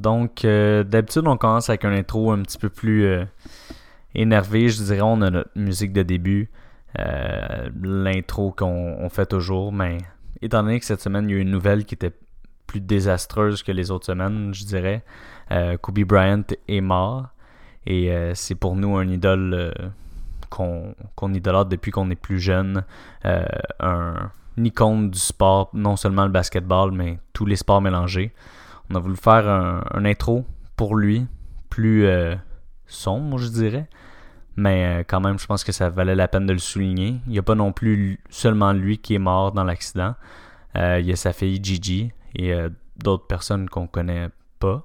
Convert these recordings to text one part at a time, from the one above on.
Donc, d'habitude, on commence avec un intro un petit peu plus énervé. Je dirais, on a notre musique de début, l'intro qu'on fait toujours. Mais étant donné que cette semaine, il y a eu une nouvelle qui était plus désastreuse que les autres semaines, je dirais, Kobe Bryant est mort. Et c'est pour nous un idole qu'on idolâtre depuis qu'on est plus jeune. Euh, un, icône du sport, non seulement le basketball, mais tous les sports mélangés. On a voulu faire un, intro pour lui, plus euh, sombre, je dirais. Mais euh, quand même, je pense que ça valait la peine de le souligner. Il n'y a pas non plus seulement lui qui est mort dans l'accident. il y a sa fille Gigi et d'autres personnes qu'on connaît pas,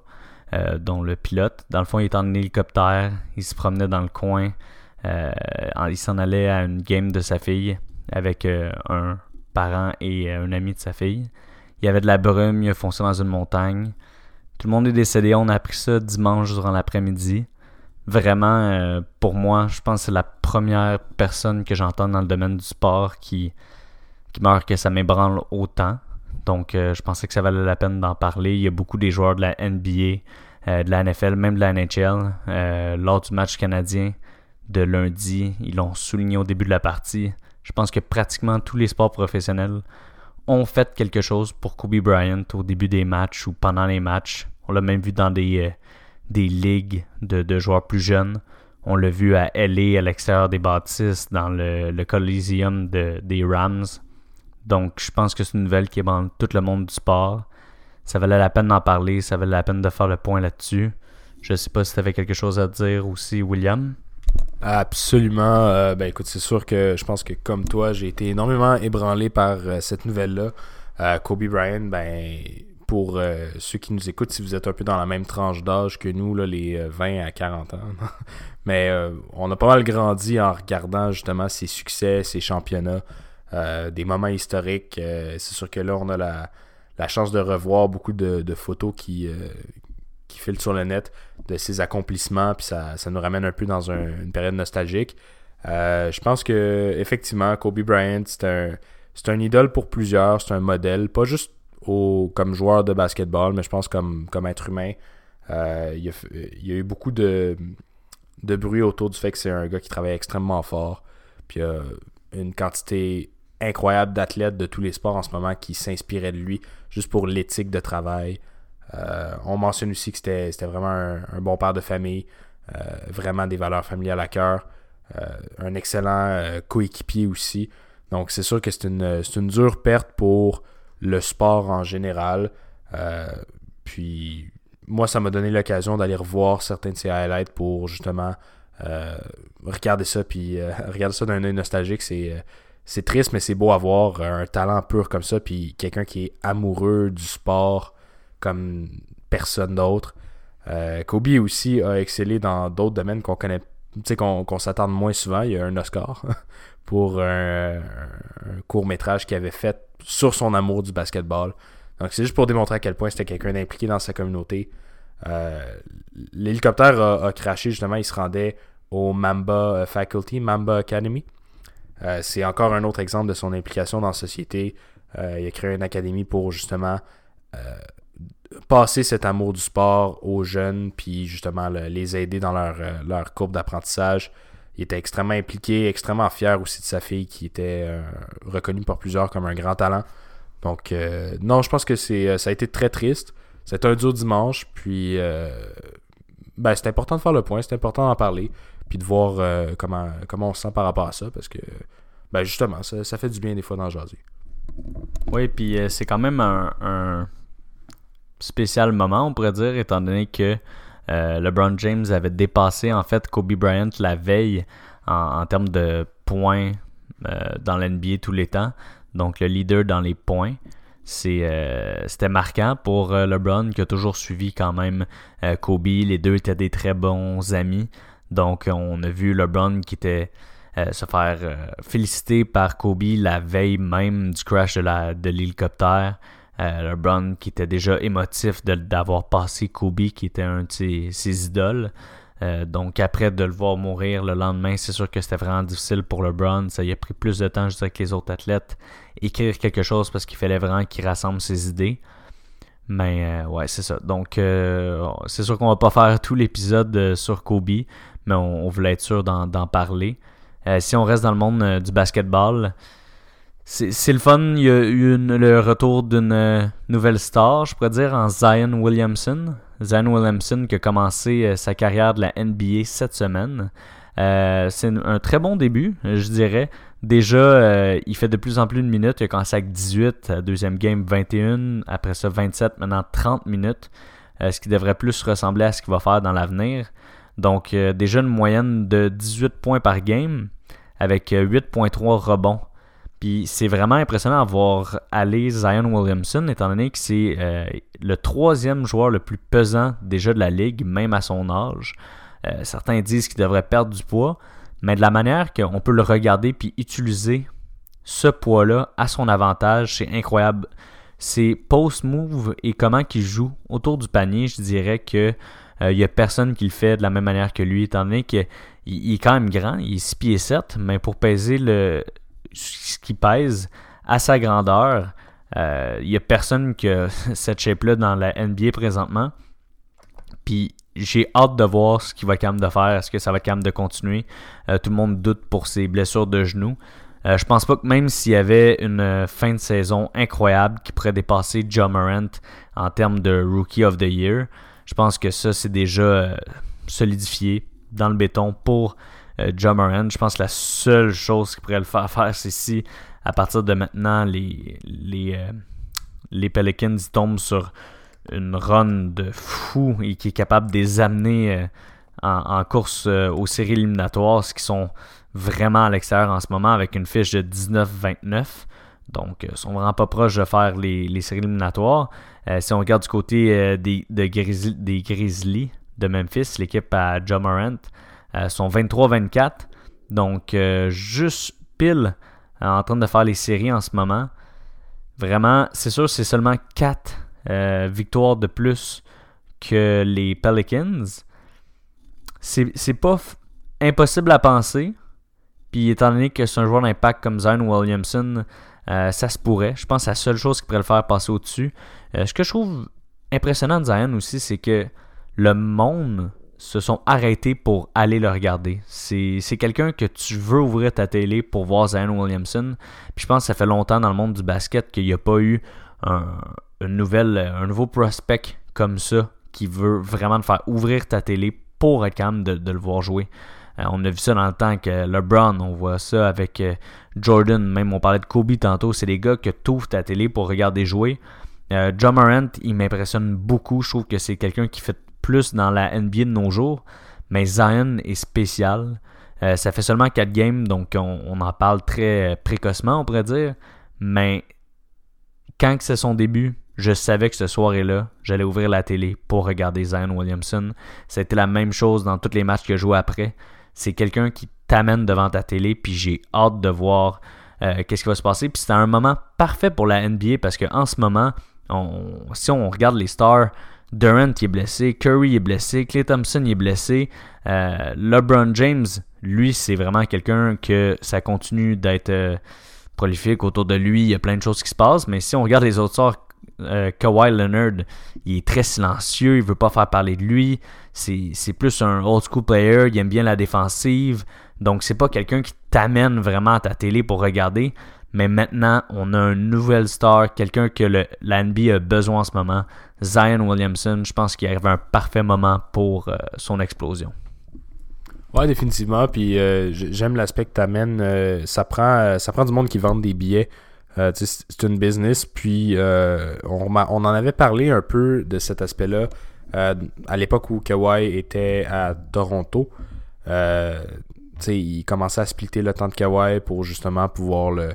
dont le pilote. Dans le fond, il était en hélicoptère, il se promenait dans le coin. Euh, il s'en allait à une game de sa fille avec euh, un parent et euh, un ami de sa fille. Il y avait de la brume, il a foncé dans une montagne. Tout le monde est décédé. On a appris ça dimanche durant l'après-midi. Vraiment, pour moi, je pense que c'est la première personne que j'entends dans le domaine du sport qui, qui meurt que ça m'ébranle autant. Donc, je pensais que ça valait la peine d'en parler. Il y a beaucoup des joueurs de la NBA, de la NFL, même de la NHL, lors du match canadien de lundi. Ils l'ont souligné au début de la partie. Je pense que pratiquement tous les sports professionnels ont fait quelque chose pour Kobe Bryant au début des matchs ou pendant les matchs. On l'a même vu dans des, euh, ligues de, joueurs plus jeunes. On l'a vu à LA, à l'extérieur des bâtisses, dans le, le Coliseum des Rams. Donc, je pense que c'est une nouvelle qui dans tout le monde du sport. Ça valait la peine d'en parler, ça valait la peine de faire le point là-dessus. Je ne sais pas si tu avais quelque chose à dire aussi, William. Absolument. Euh, ben écoute, c'est sûr que je pense que comme toi, j'ai été énormément ébranlé par euh, cette nouvelle-là. Euh, Kobe Bryant, ben pour ceux qui nous écoutent, si vous êtes un peu dans la même tranche d'âge que nous, les 20 à 40 ans, mais on a pas mal grandi en regardant justement ses succès, ses championnats, des moments historiques. c'est sûr que là, on a la, chance de revoir beaucoup de photos qui, qui file sur le net de ses accomplissements, puis ça, nous ramène un peu dans une période nostalgique. Euh, je pense que effectivement, Kobe Bryant, c'est un, c'est un idole pour plusieurs, c'est un modèle, pas juste au, comme joueur de basketball, mais je pense comme, comme être humain. Euh, il, y a, eu beaucoup de, de bruit autour du fait que c'est un gars qui travaille extrêmement fort, puis il y a une quantité incroyable d'athlètes de tous les sports en ce moment qui s'inspiraient de lui juste pour l'éthique de travail, on mentionne aussi que c'était vraiment un, bon père de famille, euh, vraiment des valeurs familiales à cœur, euh, un excellent coéquipier aussi. Donc c'est sûr que c'est une, une, dure perte pour le sport en général. puis moi, ça m'a donné l'occasion d'aller revoir certains de ses highlights pour justement regarder ça, puis regarder ça d'un œil nostalgique. C'est c'est triste, mais c'est beau à voir un talent pur comme ça, puis quelqu'un qui est amoureux du sport, comme personne d'autre. Euh, Kobe aussi a excellé dans d'autres domaines qu'on connaît, qu'on s'attend moins souvent. Il y a un Oscar pour un, court métrage qu'il avait fait sur son amour du basketball. Donc c'est juste pour démontrer à quel point c'était quelqu'un d'impliqué dans sa communauté. Euh, l'hélicoptère a, craché justement, il se rendait au Mamba Faculty, Mamba Academy. Euh, c'est encore un autre exemple de son implication dans la société. il a créé une académie pour justement passer cet amour du sport aux jeunes, puis justement les aider dans leur, euh, leur courbe d'apprentissage. Il était extrêmement impliqué, extrêmement fier aussi de sa fille qui était euh, reconnue par plusieurs comme un grand talent. Donc, euh, non, je pense que c'est ça a été très triste. C'était un dur dimanche, puis ben, c'est important de faire le point, c'est important d'en parler, puis de voir comment, comment on se sent par rapport à ça, parce que ben, justement, ça, fait du bien des fois d'en jaser. Oui, puis c'est quand même un spécial moment, on pourrait dire, étant donné que euh, LeBron James avait dépassé en fait Kobe Bryant la veille en, termes de points euh, dans l'NBA tous les temps. Donc le leader dans les points. Euh, c'était marquant pour LeBron qui a toujours suivi quand même Kobe. Les deux étaient des très bons amis. Donc on a vu LeBron qui était se faire féliciter par Kobe la veille même du crash de l'hélicoptère. Euh, LeBron qui était déjà émotif d'avoir passé Kobe, qui était un de ses, idoles. Euh, donc après de le voir mourir le lendemain, c'est sûr que c'était vraiment difficile pour LeBron. Ça y a pris plus de temps juste avec les autres athlètes. Écrire quelque chose parce qu'il fallait vraiment qu'il rassemble ses idées. Mais ouais, c'est ça. Donc, c'est sûr qu'on va pas faire tout l'épisode sur Kobe, mais on, voulait être sûr d'en parler. si on reste dans le monde du basketball, c'est le fun. Il y a eu le retour d'une nouvelle star, je pourrais dire, en Zion Williamson. Zion Williamson qui a commencé sa carrière de la NBA cette semaine. Euh, c'est un très bon début, je dirais. Déjà, euh, il fait de plus en plus de minutes. Il a commencé avec 18, deuxième game 21, après ça 27, maintenant 30 minutes. Euh, ce qui devrait plus ressembler à ce qu'il va faire dans l'avenir. Donc déjà une moyenne de 18 points par game avec 8.3 rebonds. Puis c'est vraiment impressionnant de voir aller Zion Williamson, étant donné que c'est le troisième joueur le plus pesant déjà de la ligue, même à son âge. Euh, certains disent qu'il devrait perdre du poids, mais de la manière qu'on peut le regarder puis utiliser ce poids-là à son avantage, c'est incroyable. Ses post-move et comment il joue autour du panier, je dirais que il euh, n'y a personne qui le fait de la même manière que lui, étant donné qu'il est quand même grand, il est 6 pieds 7, mais pour peser le, ce qu'il pèse à sa grandeur, il euh, n'y a personne qui a cette shape-là dans la NBA présentement. Puis j'ai hâte de voir ce qu'il va être capable de faire. Est-ce que ça va être capable de continuer? Euh, Tout le monde doute pour ses blessures de genoux. Euh, je pense pas que même s'il y avait une euh, fin de saison incroyable qui pourrait dépasser John Morant en termes de Rookie of the Year, je pense que ça, c'est déjà solidifié dans le béton pour John Morant. Je pense que la seule chose qui pourrait le faire faire, c'est si à partir de maintenant, les, les, les Pelicans tombent sur une run de fou et qui est capable de les amener euh, en, course euh, aux séries éliminatoires, ce qui sont vraiment à l'extérieur en ce moment avec une fiche de 19-29. Donc, ils euh, sont vraiment pas proches de faire les, séries éliminatoires. si on regarde du côté des, de des Grizzlies de Memphis, l'équipe à John Morant, sont 23-24. Donc, juste pile en train de faire les séries en ce moment. Vraiment, c'est sûr, c'est seulement 4 euh, victoire de plus que les Pelicans. C'est pas impossible à penser. Puis étant donné que c'est un joueur d'impact comme Zion Williamson, euh, ça se pourrait. Je pense que la seule chose qui pourrait le faire passer au-dessus. Euh, ce que je trouve impressionnant de Zion aussi, c'est que le monde se sont arrêtés pour aller le regarder. C'est quelqu'un que tu veux ouvrir ta télé pour voir Zion Williamson. Puis je pense que ça fait longtemps dans le monde du basket qu'il n'y a pas eu un, une euh, un nouveau prospect comme ça qui veut vraiment te faire ouvrir ta télé pour être capable de, le voir jouer. Euh, on a vu ça dans le temps que LeBron, on voit ça avec euh, Jordan, même on parlait de Kobe tantôt, c'est des gars que tu ouvres ta télé pour regarder jouer. John Morant, il m'impressionne beaucoup, je trouve que c'est quelqu'un qui fait plus dans la NBA de nos jours, mais Zion est spécial. ça fait seulement 4 games, donc on, en parle très précocement, on pourrait dire, mais quand c'est son début, je savais que ce soir-là, j'allais ouvrir la télé pour regarder Zion Williamson. C'était la même chose dans tous les matchs que je jouais après. C'est quelqu'un qui t'amène devant ta télé, puis j'ai hâte de voir euh, qu'est-ce qui va se passer. Puis c'était un moment parfait pour la NBA parce qu'en ce moment, si on regarde les stars, Durant est blessé, Curry est blessé, Clay Thompson est blessé, euh, LeBron James, lui, c'est vraiment quelqu'un que ça continue d'être euh, prolifique autour de lui. Il y a plein de choses qui se passent, mais si on regarde les autres stars, euh, Kawhi Leonard, il est très silencieux, il veut pas faire parler de lui. C'est plus un old school player, il aime bien la défensive. Donc c'est pas quelqu'un qui t'amène vraiment à ta télé pour regarder. Mais maintenant, on a une nouvelle star, quelqu'un que le, a besoin en ce moment. Zion Williamson, je pense qu'il arrive un parfait moment pour euh, son explosion. Ouais, définitivement. Puis euh, j'aime l'aspect que tu amènes. ça, prend, ça prend du monde qui vend des billets. Euh, c'est une business, puis euh, on, on, en avait parlé un peu de cet aspect-là euh, à l'époque où Kawhi était à Toronto. il commençait à splitter le temps de Kawhi pour justement pouvoir le,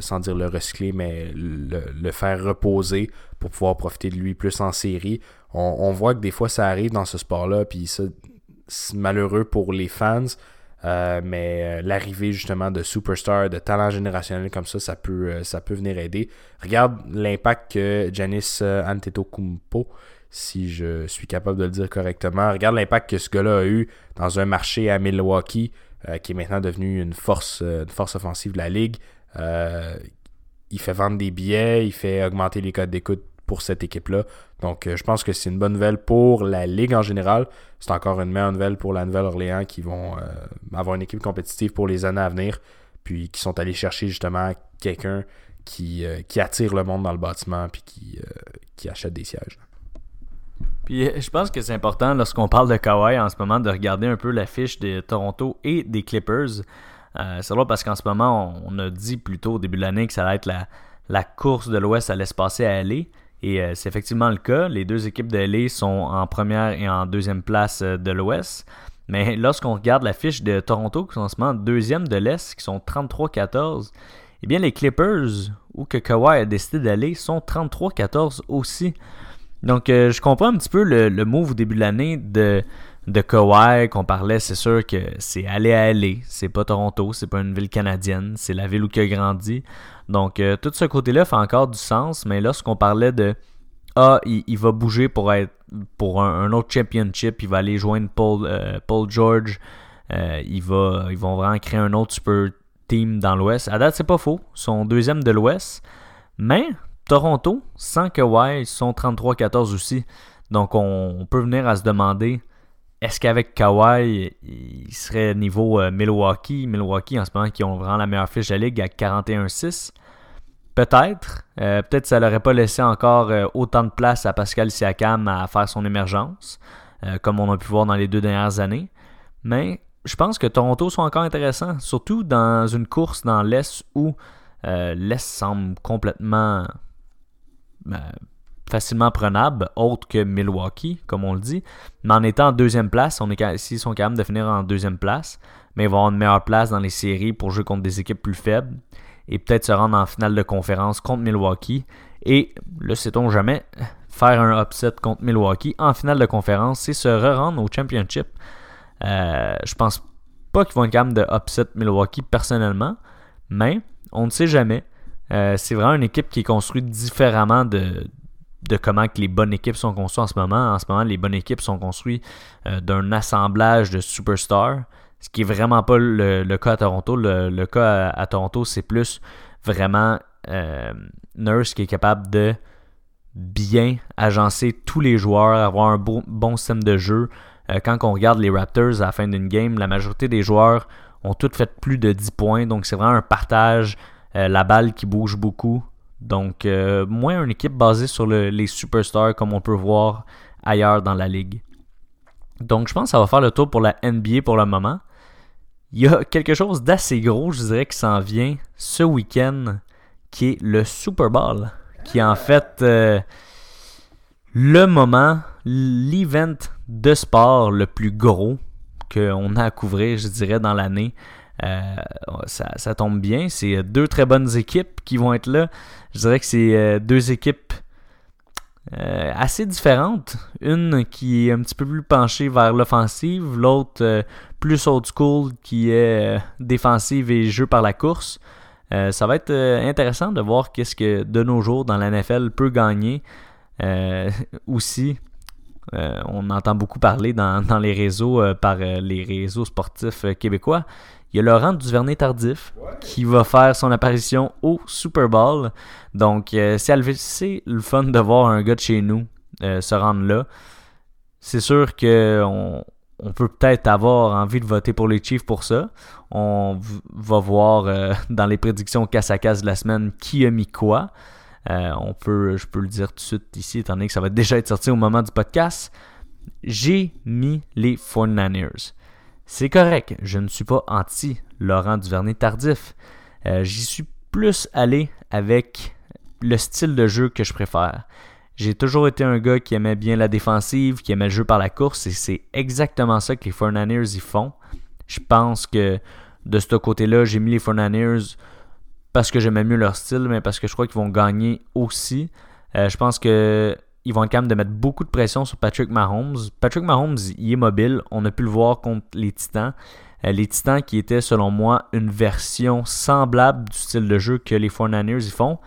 sans dire le recycler, mais le, faire reposer pour pouvoir profiter de lui plus en série. On, voit que des fois ça arrive dans ce sport-là, puis c'est malheureux pour les fans. Euh, mais euh, l'arrivée justement de superstars, de talents générationnels comme ça, ça peut, euh, ça peut venir aider. Regarde l'impact que Janice Antetokounmpo, si je suis capable de le dire correctement, regarde l'impact que ce gars-là a eu dans un marché à Milwaukee, qui est maintenant devenu une force, une force offensive de la ligue. Il fait vendre des billets, il fait augmenter les codes d'écoute pour cette équipe-là. Donc, je pense que c'est une bonne nouvelle pour la Ligue en général. C'est encore une meilleure nouvelle pour la Nouvelle-Orléans qui vont avoir une équipe compétitive pour les années à venir, puis qui sont allés chercher justement quelqu'un qui, attire le monde dans le bâtiment, puis qui, qui achète des sièges. Puis je pense que c'est important lorsqu'on parle de Kawhi en ce moment de regarder un peu l'affiche de Toronto et des Clippers. Euh, c'est vrai parce qu'en ce moment, on, a dit plutôt au début de l'année que ça allait être la, la course de l'Ouest allait se passer à LA. Et euh, c'est effectivement le cas. Les deux équipes de LA sont en première et en deuxième place euh, de l'Ouest. Mais lorsqu'on regarde l'affiche de Toronto, qui sont en ce moment deuxième de l'Est, qui sont 33-14, eh bien les Clippers, où que Kawhi a décidé d'aller, sont 33-14 aussi. Donc, je comprends un petit peu le, le move au début de l'année de, de Kawhi qu'on parlait. C'est sûr que c'est aller à aller. C'est pas Toronto, c'est pas une ville canadienne. C'est la ville où il a grandi. Donc, euh, tout ce côté-là fait encore du sens. Mais lorsqu'on parlait de Ah, il, va bouger pour un, autre championship, il va aller joindre Paul, euh, George. il va, ils vont vraiment créer un autre super team dans l'Ouest. À date, c'est pas faux. Sont deuxième de l'Ouest. Mais Toronto, sans Kawhi, sont 33-14 aussi. Donc on, peut venir à se demander est-ce qu'avec Kawhi, il serait niveau euh, Milwaukee? Milwaukee en ce moment qui ont vraiment la meilleure fiche de la ligue à 41-6 Peut-être. Euh, peut-être que ça n'aurait pas laissé encore euh, autant de place à Pascal Siakam à faire son émergence, comme on a pu voir dans les deux dernières années. Mais je pense que Toronto sont encore intéressants, surtout dans une course dans l'Est où l'Est semble complètement facilement prenable, autre que Milwaukee, comme on le dit. Mais en étant en deuxième place, on est, s'ils sont capables de finir en deuxième place, mais ils vont avoir une meilleure place dans les séries pour jouer contre des équipes plus faibles et peut-être se rendre en finale de conférence contre Milwaukee. Et le sait-on jamais, faire un upset contre Milwaukee en finale de conférence, c'est se re-rendre au championship. Euh, je pense pas qu'ils vont être capables de upset Milwaukee personnellement, mais on ne sait jamais. Euh, c'est vraiment une équipe qui est construite différemment de, de comment les bonnes équipes sont construites en ce moment. En ce moment, les bonnes équipes sont construites euh, d'un assemblage de superstars, ce qui est vraiment pas le, cas à Toronto. Le, cas à, Toronto, c'est plus vraiment euh, Nurse qui est capable de bien agencer tous les joueurs, avoir un bon, système de jeu. quand on regarde les Raptors à la fin d'une game, la majorité des joueurs ont toutes fait plus de 10 points, donc c'est vraiment un partage euh, la balle qui bouge beaucoup. Donc, euh, moins une équipe basée sur les superstars comme on peut voir ailleurs dans la ligue. Donc, je pense que ça va faire le tour pour la NBA pour le moment. Il y a quelque chose d'assez gros, je dirais, qui s'en vient ce week-end, qui est le Super Bowl, qui est en fait euh, le moment, l'event de sport le plus gros qu'on a à couvrir, je dirais, dans l'année. Euh, ça, tombe bien. C'est deux très bonnes équipes qui vont être là. Je dirais que c'est euh, deux équipes euh, assez différentes. Une qui est un petit peu plus penchée vers l'offensive, l'autre plus old school qui est défensive et jeu par la course. ça va être intéressant de voir qu'est-ce que de nos jours dans la NFL peut gagner aussi. on entend beaucoup parler dans les réseaux par les réseaux sportifs québécois. Il y a Laurent Duvernay-Tardif qui va faire son apparition au Super Bowl. Donc, euh, c'est le fun de voir un gars de chez nous euh, se rendre là. C'est sûr qu'on on peut peut-être avoir envie de voter pour les Chiefs pour ça. On va voir euh, dans les prédictions casse à casse de la semaine qui a mis quoi. on peut, je peux le dire tout de suite ici, étant donné que ça va déjà être sorti au moment du podcast. J'ai mis les 49ers. C'est correct, je ne suis pas anti Laurent Duvernay tardif. Euh, j'y suis plus allé avec le style de jeu que je préfère. J'ai toujours été un gars qui aimait bien la défensive, qui aimait le jeu par la course, et c'est exactement ça que les 49ers y font. Je pense que de ce côté-là, j'ai mis les 49ers parce que j'aimais mieux leur style, mais parce que je crois qu'ils vont gagner aussi. Euh, je pense que ils vont être capables de mettre beaucoup de pression sur Patrick Mahomes. Patrick Mahomes, il est mobile. On a pu le voir contre les Titans. Euh, les Titans qui étaient, selon moi, une version semblable du style de jeu que les 49ers y font,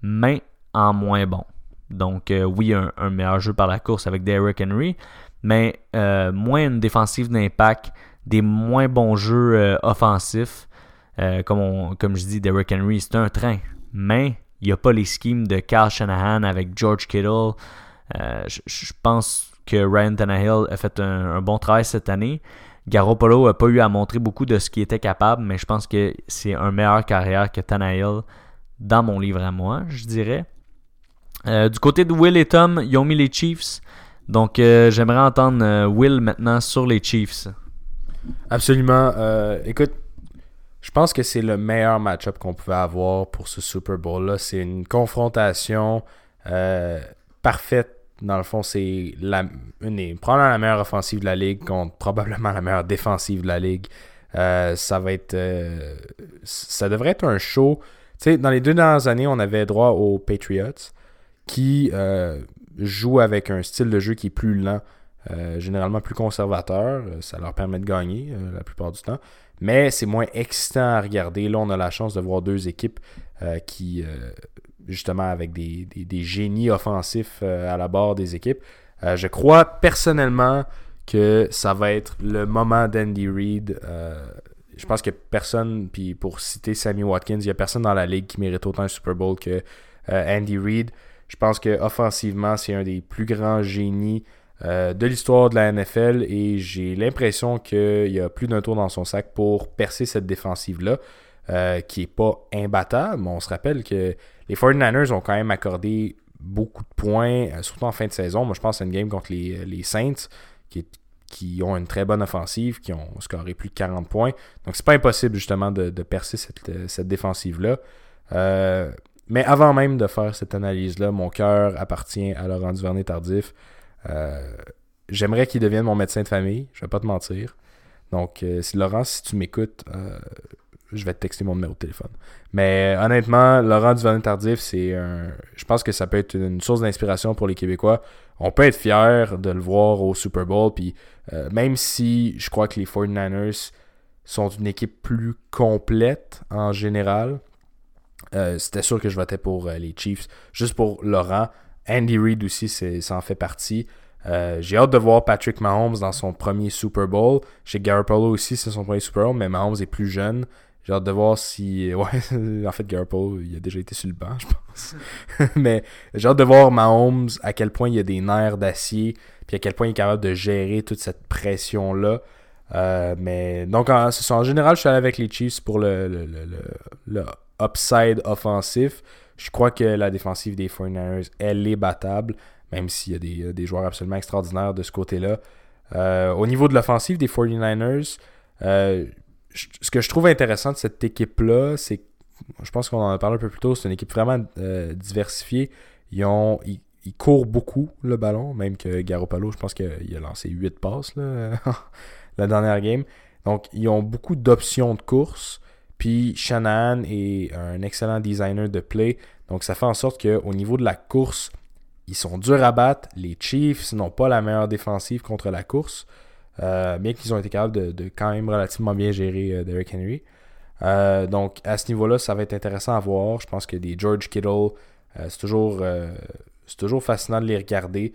mais en moins bon. Donc, euh, oui, un, meilleur jeu par la course avec Derrick Henry, mais euh, moins une défensive d'impact, des moins bons jeux offensifs. comme, comme je dis, Derrick Henry, c'est un train. Mais il n'y a pas les schemes de Kyle Shanahan avec George Kittle. Euh, je pense que Ryan Tannehill a fait un, bon travail cette année. Garoppolo n'a pas eu à montrer beaucoup de ce qu'il était capable, mais je pense que c'est un meilleur carrière que Tannehill dans mon livre à moi, je dirais. Euh, du côté de Will et Tom, ils ont mis les Chiefs. Donc, euh, j'aimerais entendre Will maintenant sur les Chiefs. Absolument. écoute, je pense que c'est le meilleur match-up qu'on pouvait avoir pour ce Super Bowl-là. C'est une confrontation parfaite. Dans le fond, c'est la, probablement la meilleure offensive de la ligue contre probablement la meilleure défensive de la ligue. ça va être. ça devrait être un show. Tu sais, dans les deux dernières années, on avait droit aux Patriots qui euh, jouent avec un style de jeu qui est plus lent, euh, généralement plus conservateur. Euh, ça leur permet de gagner la plupart du temps. Mais c'est moins excitant à regarder. Là, on a la chance de voir deux équipes qui, justement, avec des, génies offensifs à la barre des équipes. je crois personnellement que ça va être le moment d'Andy Reid. je pense que personne, puis pour citer Sammy Watkins, il n'y a personne dans la ligue qui mérite autant un Super Bowl que Andy Reid. Je pense que offensivement, c'est un des plus grands génies euh, de l'histoire de la NFL et j'ai l'impression qu'il y a plus d'un tour dans son sac pour percer cette défensive-là, euh, qui n'est pas imbattable. On se rappelle que les 49ers ont quand même accordé beaucoup de points, euh, surtout en fin de saison. Moi, je pense à une game contre les, Saints, qui, ont une très bonne offensive, qui ont scoré plus de 40 points. Donc, c'est pas impossible justement de, percer cette, défensive-là. Mais avant même de faire cette analyse-là, mon cœur appartient à Laurent Duvernay-Tardif. Euh, j'aimerais qu'il devienne mon médecin de famille, je vais pas te mentir. Donc, euh, si Laurent, si tu m'écoutes, euh, je vais te texter mon numéro de téléphone. Mais honnêtement, Laurent Duvernay-Tardif, c'est un. Je pense que ça peut être une source d'inspiration pour les Québécois. On peut être fier de le voir au Super Bowl. Puis, même si je crois que les 49ers sont une équipe plus complète en général, c'était sûr que je votais pour les Chiefs. Juste pour Laurent. Andy Reid aussi, ça en fait partie. Euh, j'ai hâte de voir Patrick Mahomes dans son premier Super Bowl. Chez Garoppolo aussi, c'est son premier Super Bowl, mais Mahomes est plus jeune. J'ai hâte de voir si. Ouais, en fait, Garoppolo, il a déjà été sur le banc, je pense. mais j'ai hâte de voir Mahomes à quel point il a des nerfs d'acier, puis à quel point il est capable de gérer toute cette pression-là. mais donc, en, général, je suis allé avec les Chiefs pour le, le, le upside offensif. Je crois que la défensive des 49ers, elle est battable, même s'il y a des, joueurs absolument extraordinaires de ce côté-là. Euh, au niveau de l'offensive des 49ers, euh, ce que je trouve intéressant de cette équipe-là, c'est je pense qu'on en a parlé un peu plus tôt, c'est une équipe vraiment euh, diversifiée. Ils, ont, ils, courent beaucoup le ballon, même que Garoppolo, je pense qu'il a lancé 8 passes la dernière game. Donc, ils ont beaucoup d'options de course. Puis Shanahan est un excellent designer de play. Donc ça fait en sorte qu'au niveau de la course, ils sont durs à battre. Les Chiefs n'ont pas la meilleure défensive contre la course. Euh, bien qu'ils ont été capables de, quand même relativement bien gérer euh, Derrick Henry. Euh, donc à ce niveau-là, ça va être intéressant à voir. Je pense que des George Kittle, c'est toujours, toujours fascinant de les regarder.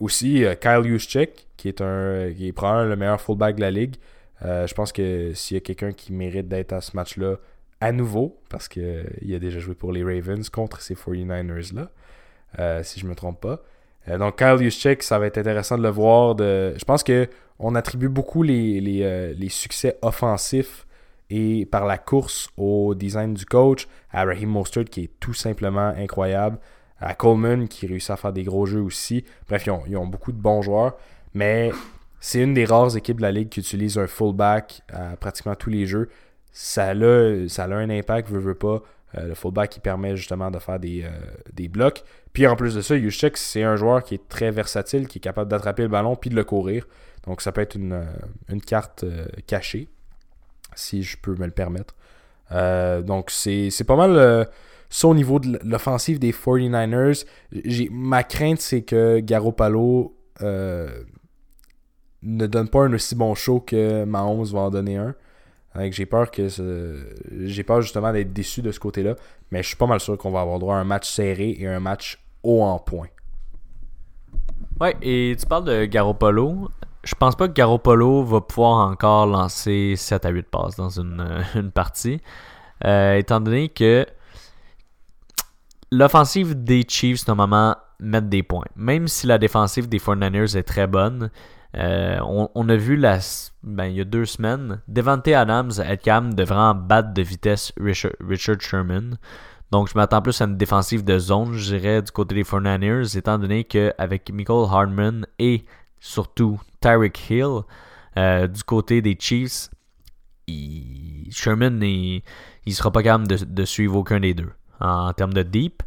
aussi, Kyle Juszczyk, qui est, un, qui est probablement le meilleur fullback de la ligue. Euh, je pense que s'il y a quelqu'un qui mérite d'être à ce match-là à nouveau, parce qu'il a déjà joué pour les Ravens contre ces 49ers-là, euh, si je ne me trompe pas. Euh, donc Kyle Juszczyk, ça va être intéressant de le voir. Je pense qu'on attribue beaucoup les, les, succès offensifs et par la course au design du coach, à Raheem Mostert qui est tout simplement incroyable, à Coleman qui réussit à faire des gros jeux aussi. Bref, ils ont beaucoup de bons joueurs, mais c'est une des rares équipes de la ligue qui utilise un fullback à pratiquement tous les jeux. Ça a, ça un impact, veut, veut pas. Euh, le fullback qui permet justement de faire des, euh, blocs. Puis en plus de ça, Yushek, c'est un joueur qui est très versatile, qui est capable d'attraper le ballon puis de le courir. Donc ça peut être une, euh, carte cachée, si je peux me le permettre. donc c'est pas mal ça au niveau de l'offensive des 49ers. Ma crainte, c'est que Garoppolo ne donne pas un aussi bon show que Mahomes va en donner un. J'ai peur que j'ai peur justement d'être déçu de ce côté-là, mais je suis pas mal sûr qu'on va avoir droit à un match serré et un match haut en points. Ouais, et tu parles de Garoppolo. Je pense pas que Garoppolo va pouvoir encore lancer 7 à 8 passes dans une, partie. Euh, étant donné que l'offensive des Chiefs, normalement, met des points. Même si la défensive des 49ers est très bonne, euh, on, a vu la, ben, il y a deux semaines, Devante Adams être capable de vraiment battre de vitesse Richard, Sherman. Donc, je m'attends plus à une défensive de zone, je dirais, du côté des 49ers, étant donné qu'avec Michael Hardman et surtout Tyreek Hill, euh, du côté des Chiefs, Sherman, il ne sera pas capable de, suivre aucun des deux en termes de deep.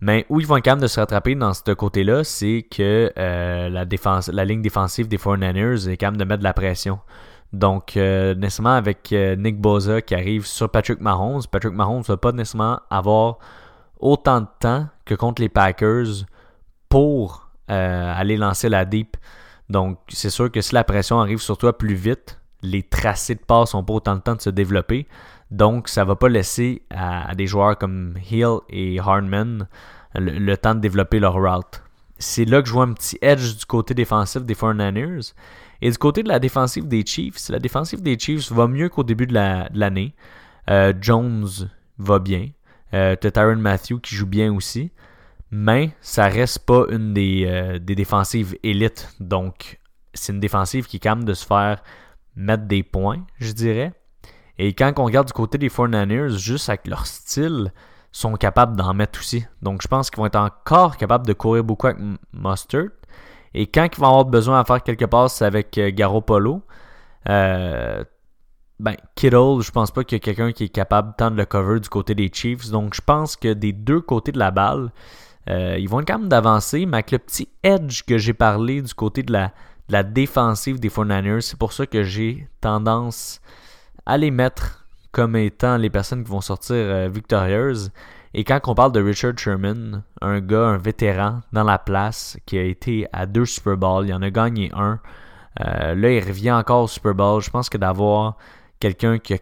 Mais où ils vont être capables de se rattraper dans ce côté-là, c'est que euh, la, défense, la ligne défensive des 49ers est capable de mettre de la pression. Donc, euh, nécessairement avec euh, Nick Boza qui arrive sur Patrick Mahomes, Patrick Mahomes ne va pas nécessairement avoir autant de temps que contre les Packers pour aller lancer la deep. Donc, c'est sûr que si la pression arrive sur toi plus vite, les tracés de passe n'ont pas autant de temps de se développer. Donc, ça ne va pas laisser à, des joueurs comme Hill et Hardman le, temps de développer leur route. C'est là que je vois un petit edge du côté défensif des 49ers. Et du côté de la défensive des Chiefs, la défensive des Chiefs va mieux qu'au début de l'année. Euh, Jones va bien. Euh, Tyron Matthew qui joue bien aussi. Mais ça reste pas une des, euh, des défensives élites. Donc, c'est une défensive qui est de se faire mettre des points, je dirais. Et quand on regarde du côté des 49ers, juste avec leur style, sont capables d'en mettre aussi. Donc je pense qu'ils vont être encore capables de courir beaucoup avec Mustard. Et quand ils vont avoir besoin de faire quelques passes avec euh, Garoppolo, euh, ben, Kittle, je pense pas qu'il y a quelqu'un qui est capable de tendre le cover du côté des Chiefs. Donc je pense que des deux côtés de la balle, euh, ils vont être capables d'avancer, mais avec le petit edge que j'ai parlé du côté de la, de la défensive des 49ers, c'est pour ça que j'ai tendance à les mettre comme étant les personnes qui vont sortir euh, victorieuses. Et quand on parle de Richard Sherman, un gars, un vétéran dans la place qui a été à deux Super Bowls, il en a gagné un. Euh, là, il revient encore au Super Bowl. Je pense que d'avoir quelqu'un qui a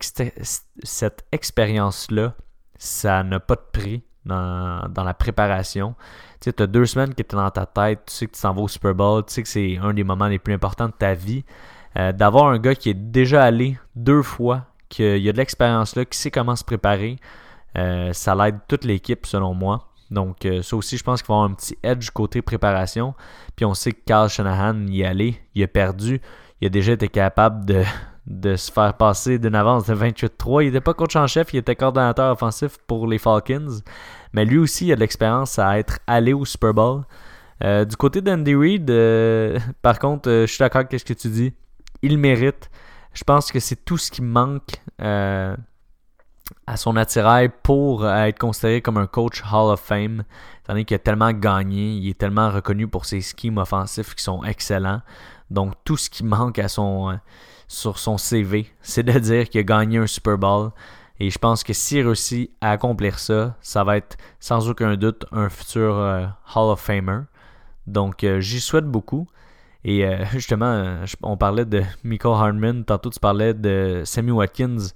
cette expérience-là, ça n'a pas de prix dans, la préparation. Tu sais, tu as deux semaines qui étaient dans ta tête, tu sais que tu s'en vas au Super Bowl, tu sais que c'est un des moments les plus importants de ta vie. Euh, d'avoir un gars qui est déjà allé deux fois, qui a de l'expérience là, qui sait comment se préparer, euh, ça l'aide toute l'équipe selon moi. Donc euh, ça aussi, je pense qu'il va avoir un petit edge côté préparation. Puis on sait que Carl Shanahan y est allé, il a perdu, il a déjà été capable de, de se faire passer d'une avance de 28-3. Il n'était pas coach en chef, il était coordonnateur offensif pour les Falcons. Mais lui aussi, il a de l'expérience à être allé au Super Bowl. du côté d'Andy Reid, par contre, je suis d'accord avec ce que tu dis il mérite. Je pense que c'est tout ce qui manque euh, à son attirail pour être considéré comme un coach Hall of Fame. Étant donné qu'il a tellement gagné, il est tellement reconnu pour ses schemes offensifs qui sont excellents. Donc tout ce qui manque à son, euh, sur son CV, c'est de dire qu'il a gagné un Super Bowl. Et je pense que s'il réussit à accomplir ça, ça va être sans aucun doute un futur euh, Hall of Famer. Donc j'y souhaite beaucoup. Et euh, justement, on parlait de Michael Hardman, tantôt tu parlais de Sammy Watkins,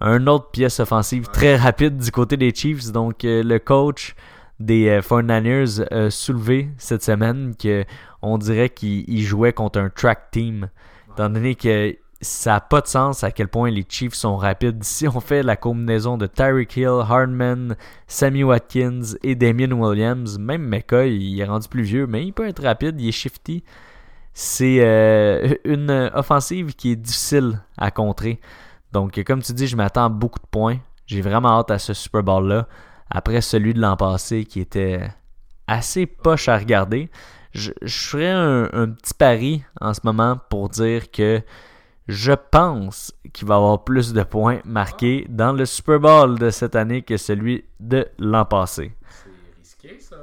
un autre pièce offensive très rapide du côté des Chiefs. Donc euh, le coach des 49ers euh, a soulevé cette semaine qu'on dirait qu'il jouait contre un track team. Étant donné que ça n'a pas de sens à quel point les Chiefs sont rapides. Si on fait la combinaison de Tyreek Hill, Hardman, Sammy Watkins et Damien Williams, même McCoy, il est rendu plus vieux, mais il peut être rapide, il est shifty c'est euh, une offensive qui est difficile à contrer. Donc, comme tu dis, je m'attends à beaucoup de points. J'ai vraiment hâte à ce Super Bowl-là. Après celui de l'an passé qui était assez poche à regarder. Je, ferai un, petit pari en ce moment pour dire que je pense qu'il va y avoir plus de points marqués dans le Super Bowl de cette année que celui de l'an passé. C'est risqué, ça.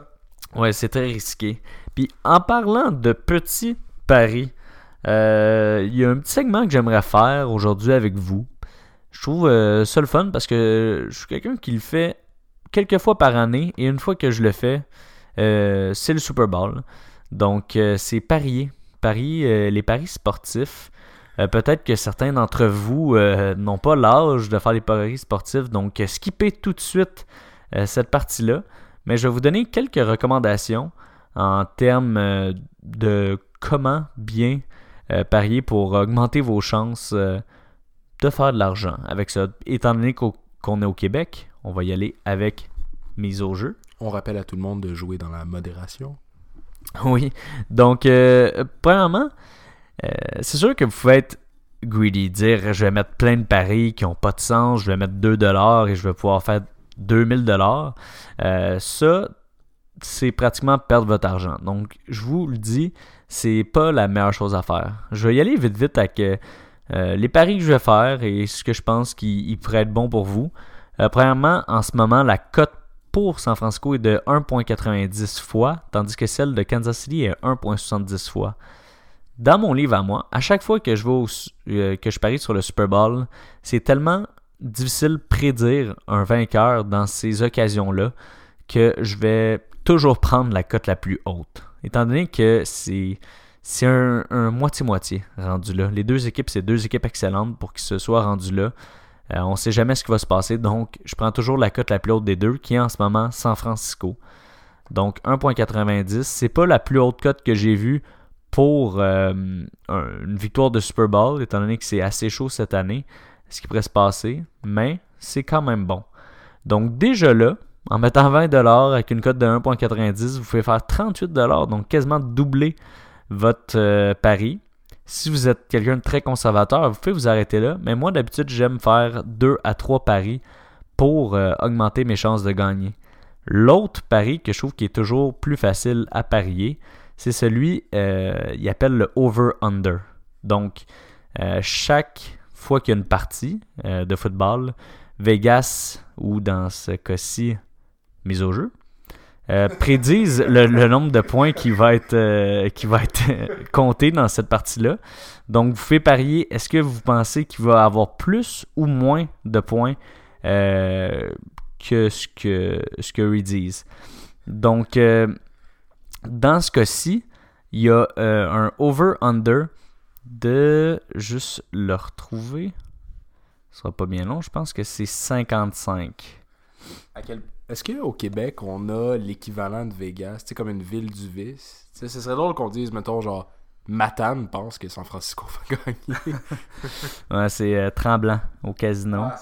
Ouais, c'est très risqué. Puis en parlant de petits Paris. Euh, il y a un petit segment que j'aimerais faire aujourd'hui avec vous. Je trouve euh, ça le fun parce que je suis quelqu'un qui le fait quelques fois par année et une fois que je le fais, euh, c'est le Super Bowl. Donc c'est parier. Parier, les paris sportifs. Peut-être que certains d'entre vous n'ont pas l'âge de faire les paris sportifs, donc skippez tout de suite cette partie-là. Mais je vais vous donner quelques recommandations en termes de comment bien euh, parier pour augmenter vos chances euh, de faire de l'argent avec ça. Étant donné qu'on est au Québec, on va y aller avec mise au jeu. on rappelle à tout le monde de jouer dans la modération. Oui. Donc, euh, premièrement, c'est sûr que vous pouvez être greedy, dire je vais mettre plein de paris qui n'ont pas de sens, je vais mettre 2$ et je vais pouvoir faire 2000$. Euh, ça, c'est pratiquement perdre votre argent. Donc, je vous le dis, c'est pas la meilleure chose à faire. Je vais y aller vite vite avec euh, les paris que je vais faire et ce que je pense qui pourrait être bon pour vous. Euh, premièrement, en ce moment, la cote pour San Francisco est de 1.90 fois, tandis que celle de Kansas City est 1.70 fois. Dans mon livre à moi, à chaque fois que je vais euh, que je parie sur le Super Bowl, c'est tellement difficile de prédire un vainqueur dans ces occasions-là que je vais toujours prendre la cote la plus haute. Étant donné que c'est c'est un, moitié-moitié rendu là. Les deux équipes, c'est deux équipes excellentes pour qu'ils se soient rendus là. Euh, on ne sait jamais ce qui va se passer, donc je prends toujours la cote la plus haute des deux, qui est en ce moment San Francisco. Donc 1.90, c'est pas la plus haute cote que j'ai vue pour euh, une victoire de Super Bowl, étant donné que c'est assez chaud cette année, ce qui pourrait se passer, mais c'est quand même bon. Donc déjà là, en mettant 20$ avec une cote de 1.90, vous pouvez faire 38$, donc quasiment doubler votre euh, pari. Si vous êtes quelqu'un de très conservateur, vous pouvez vous arrêter là. Mais moi, d'habitude, j'aime faire 2 à 3 paris pour euh, augmenter mes chances de gagner. L'autre pari que je trouve qui est toujours plus facile à parier, c'est celui, euh, appelle le over-under. Donc, chaque fois qu'il y a une partie de football, Vegas, ou dans ce cas-ci, mise au jeu, euh, prédisent le, nombre de points qui va être, euh, qui va être compté dans cette partie-là. Donc, vous faites parier, est-ce que vous pensez qu'il va avoir plus ou moins de points euh, que ce que, ce que ils disent? Donc, dans ce cas-ci, il y a un over-under de juste le retrouver. Ce sera pas bien long, je pense que c'est 55. À quel est-ce qu'au Québec, on a l'équivalent de Vegas, comme une ville du vice? ce serait drôle qu'on dise, mettons, genre, Matane pense que San Francisco va gagner. ouais, c'est euh, tremblant au casino. Ah,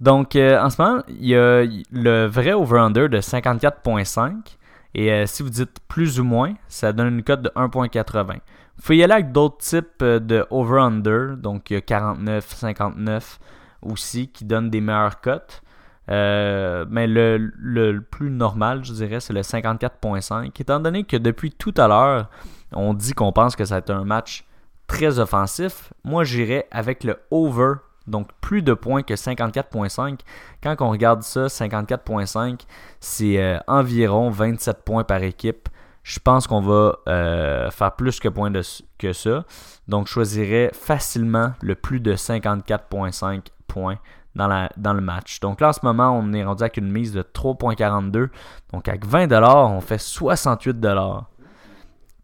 Donc, euh, en ce moment, il y a le vrai over-under de 54.5. Et euh, si vous dites plus ou moins, ça donne une cote de 1.80. Vous pouvez y aller avec d'autres types de over-under. Donc, il y a 49, 59 aussi qui donnent des meilleures cotes. Euh, mais le, plus normal, je dirais, c'est le 54.5. Étant donné que depuis tout à l'heure, on dit qu'on pense que ça va être un match très offensif, moi j'irais avec le over, donc plus de points que 54.5. Quand on regarde ça, 54.5, c'est euh, environ 27 points par équipe. Je pense qu'on va euh, faire plus que, points que ça. Donc je choisirais facilement le plus de 54.5 points dans, le match. Donc là, en ce moment, on est rendu avec une mise de 3,42. Donc avec 20$, on fait 68$.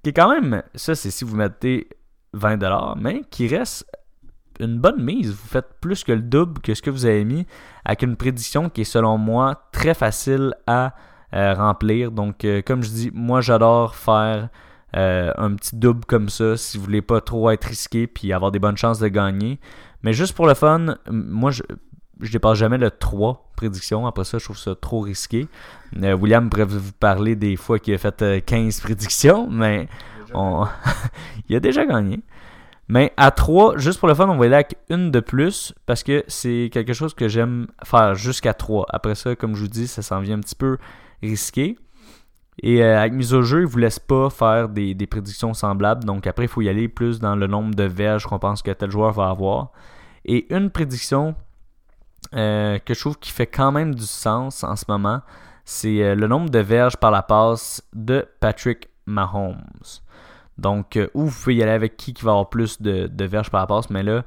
Qui est quand même, ça c'est si vous mettez 20$, mais qui reste une bonne mise. Vous faites plus que le double que ce que vous avez mis avec une prédiction qui est selon moi très facile à euh, remplir. Donc euh, comme je dis, moi j'adore faire euh, un petit double comme ça si vous voulez pas trop être risqué puis avoir des bonnes chances de gagner. Mais juste pour le fun, moi je, je dépasse jamais le 3 prédictions. Après ça, je trouve ça trop risqué. Euh, William pourrait vous parler des fois qu'il a fait 15 euh, prédictions, mais il a déjà gagné. Mais à 3, juste pour le fun, on va aller avec une de plus parce que c'est quelque chose que j'aime faire jusqu'à 3. Après ça, comme je vous dis, ça s'en vient un petit peu risqué. Et euh, avec mise au jeu, il ne vous laisse pas faire des, des, prédictions semblables. Donc après, il faut y aller plus dans le nombre de verges qu'on pense que tel joueur va avoir. Et une prédiction euh, que je trouve qui fait quand même du sens en ce moment, c'est euh, le nombre de verges par la passe de Patrick Mahomes. Donc, euh, où vous pouvez y aller avec qui qui va avoir plus de, verges par la passe, mais là,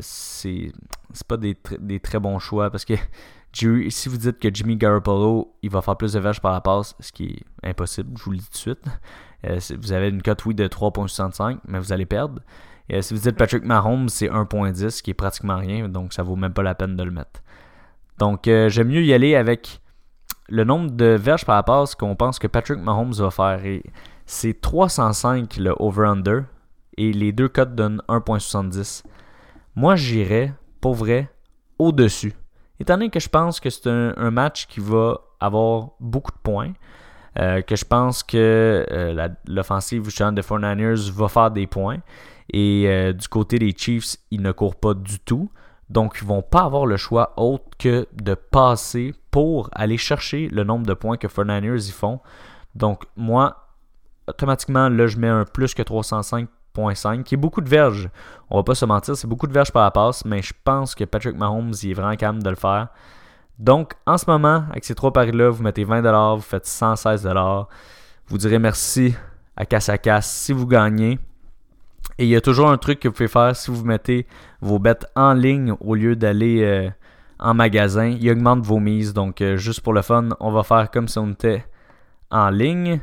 c'est pas des, des, très bons choix parce que si vous dites que Jimmy Garoppolo il va faire plus de verges par la passe, ce qui est impossible, je vous le dis tout de suite, vous avez une cote oui de 3.65, mais vous allez perdre. Et euh, si vous dites Patrick Mahomes, c'est 1.10, qui est pratiquement rien, donc ça vaut même pas la peine de le mettre. Donc euh, j'aime mieux y aller avec le nombre de verges par la passe qu'on pense que Patrick Mahomes va faire. C'est 305 le over-under, et les deux cotes donnent 1.70. Moi j'irais, pour vrai, au-dessus. Étant donné que je pense que c'est un, match qui va avoir beaucoup de points. Euh, que je pense que l'offensive de 49ers va faire des points. Et euh, du côté des Chiefs, ils ne courent pas du tout. Donc, ils ne vont pas avoir le choix autre que de passer pour aller chercher le nombre de points que 49ers y font. Donc, moi, automatiquement, là, je mets un plus que 305.5, qui est beaucoup de verges. On va pas se mentir, c'est beaucoup de verges par la passe, mais je pense que Patrick Mahomes, il est vraiment capable de le faire. Donc, en ce moment, avec ces trois paris-là, vous mettez 20$, vous faites 116$. Vous direz merci à casse à casse si vous gagnez. Et il y a toujours un truc que vous pouvez faire si vous mettez vos bêtes en ligne au lieu d'aller euh, en magasin. Il augmente vos mises. Donc, euh, juste pour le fun, on va faire comme si on était en ligne.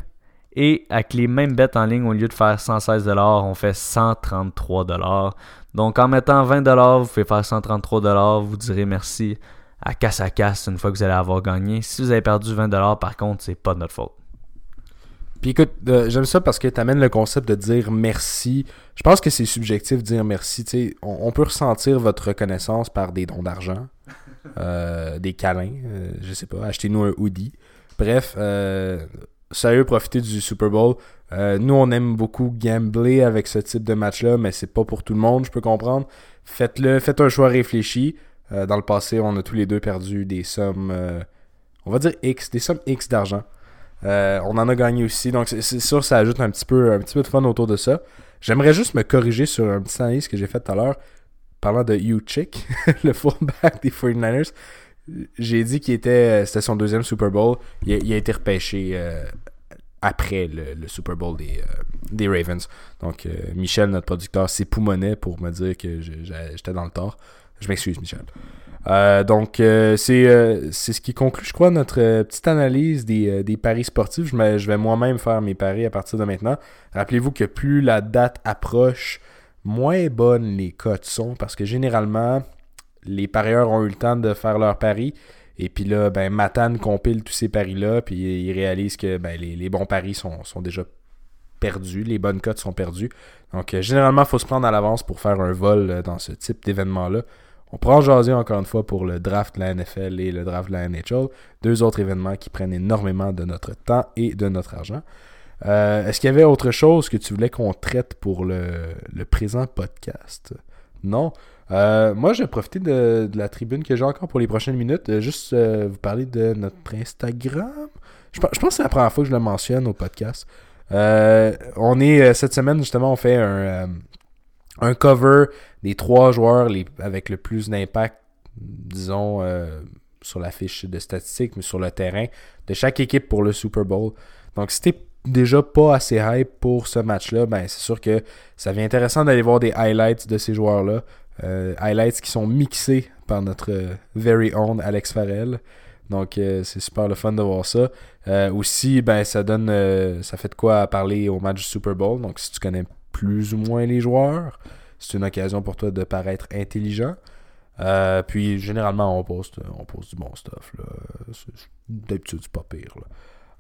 Et avec les mêmes bêtes en ligne, au lieu de faire 116$, on fait 133$. Donc, en mettant 20$, vous pouvez faire 133$. Vous direz merci à casse à casse une fois que vous allez avoir gagné. Si vous avez perdu 20$, par contre, c'est pas de notre faute. Puis écoute, euh, j'aime ça parce que tu amènes le concept de dire merci. Je pense que c'est subjectif de dire merci. On, on, peut ressentir votre reconnaissance par des dons d'argent, euh, des câlins, euh, je sais pas, achetez-nous un hoodie. Bref, sérieux, profitez du Super Bowl. nous, on aime beaucoup gambler avec ce type de match-là, mais c'est pas pour tout le monde, je peux comprendre. Faites-le, faites un choix réfléchi. Euh, dans le passé, on a tous les deux perdu des sommes, euh, on va dire X, des sommes X d'argent. Euh, on en a gagné aussi, donc c'est sûr ça ajoute un petit peu, un petit peu de fun autour de ça. J'aimerais juste me corriger sur un petit analyse que j'ai fait tout à l'heure, parlant de Chick, le fullback des 49ers. J'ai dit qu'il était, c'était son deuxième Super Bowl. Il a, été repêché après le, Super Bowl des, des Ravens. Donc Michel, notre producteur, s'époumonait pour me dire que j'étais dans le tort. Je m'excuse, Michel. Euh, donc, euh, euh, c'est ce qui conclut, je crois, notre petite analyse des, paris sportifs. Je, je vais moi-même faire mes paris à partir de maintenant. Rappelez-vous que plus la date approche, moins bonnes les cotes sont parce que généralement, les parieurs ont eu le temps de faire leurs paris. Et puis là, ben, Matane compile tous ces paris-là, puis il réalise que ben, les, bons paris sont, sont déjà perdus, les bonnes cotes sont perdues. Donc, généralement, il faut se prendre à l'avance pour faire un vol dans ce type d'événement-là. On prend jaser encore une fois pour le draft de la NFL et le draft de la NHL, deux autres événements qui prennent énormément de notre temps et de notre argent. Euh, est-ce qu'il y avait autre chose que tu voulais qu'on traite pour le, présent podcast? Non. Euh, moi, je vais profiter de, la tribune que j'ai encore pour les prochaines minutes. Euh, juste vous parler de notre Instagram. Je, pense que c'est la première fois que je le mentionne au podcast. on est cette semaine, justement, on fait un, un cover des trois joueurs avec le plus d'impact, disons, euh, sur la fiche de statistiques, mais sur le terrain, de chaque équipe pour le Super Bowl. Donc, si t'es déjà pas assez hype pour ce match-là, ben c'est sûr que ça devient intéressant d'aller voir des highlights de ces joueurs-là. Euh, highlights qui sont mixés par notre very own Alex Farrell. Donc c'est super le fun de voir ça. aussi, ben ça donne ça fait de quoi parler au match du Super Bowl. Donc si tu connais plus ou moins les joueurs. C'est une occasion pour toi de paraître intelligent. Euh, puis généralement, on poste, on poste du bon stuff. D'habitude, c'est pas pire.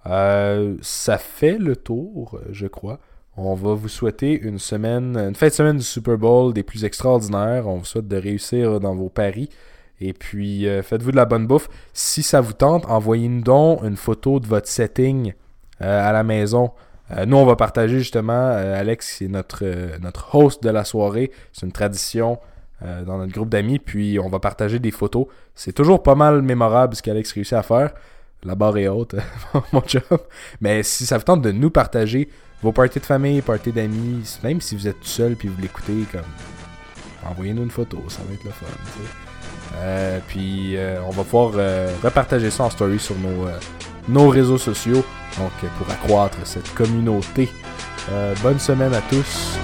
Euh, ça fait le tour, je crois. On va vous souhaiter une semaine, une fin de semaine du Super Bowl des plus extraordinaires. On vous souhaite de réussir dans vos paris. Et puis, euh, faites-vous de la bonne bouffe. Si ça vous tente, envoyez-nous donc une photo de votre setting à la maison. Euh, nous, on va partager justement, euh, Alex, c'est notre, euh, notre host de la soirée. C'est une tradition dans notre groupe d'amis. Puis on va partager des photos. C'est toujours pas mal mémorable ce qu'Alex réussit à faire. La barre est haute, mon job. Mais si ça vous tente de nous partager vos parties de famille, parties d'amis, même si vous êtes tout seul puis vous l'écoutez, comme envoyez-nous une photo, ça va être le fun. puis on va pouvoir repartager ça en story sur nos, nos réseaux sociaux donc pour accroître cette communauté. Euh, bonne semaine à tous.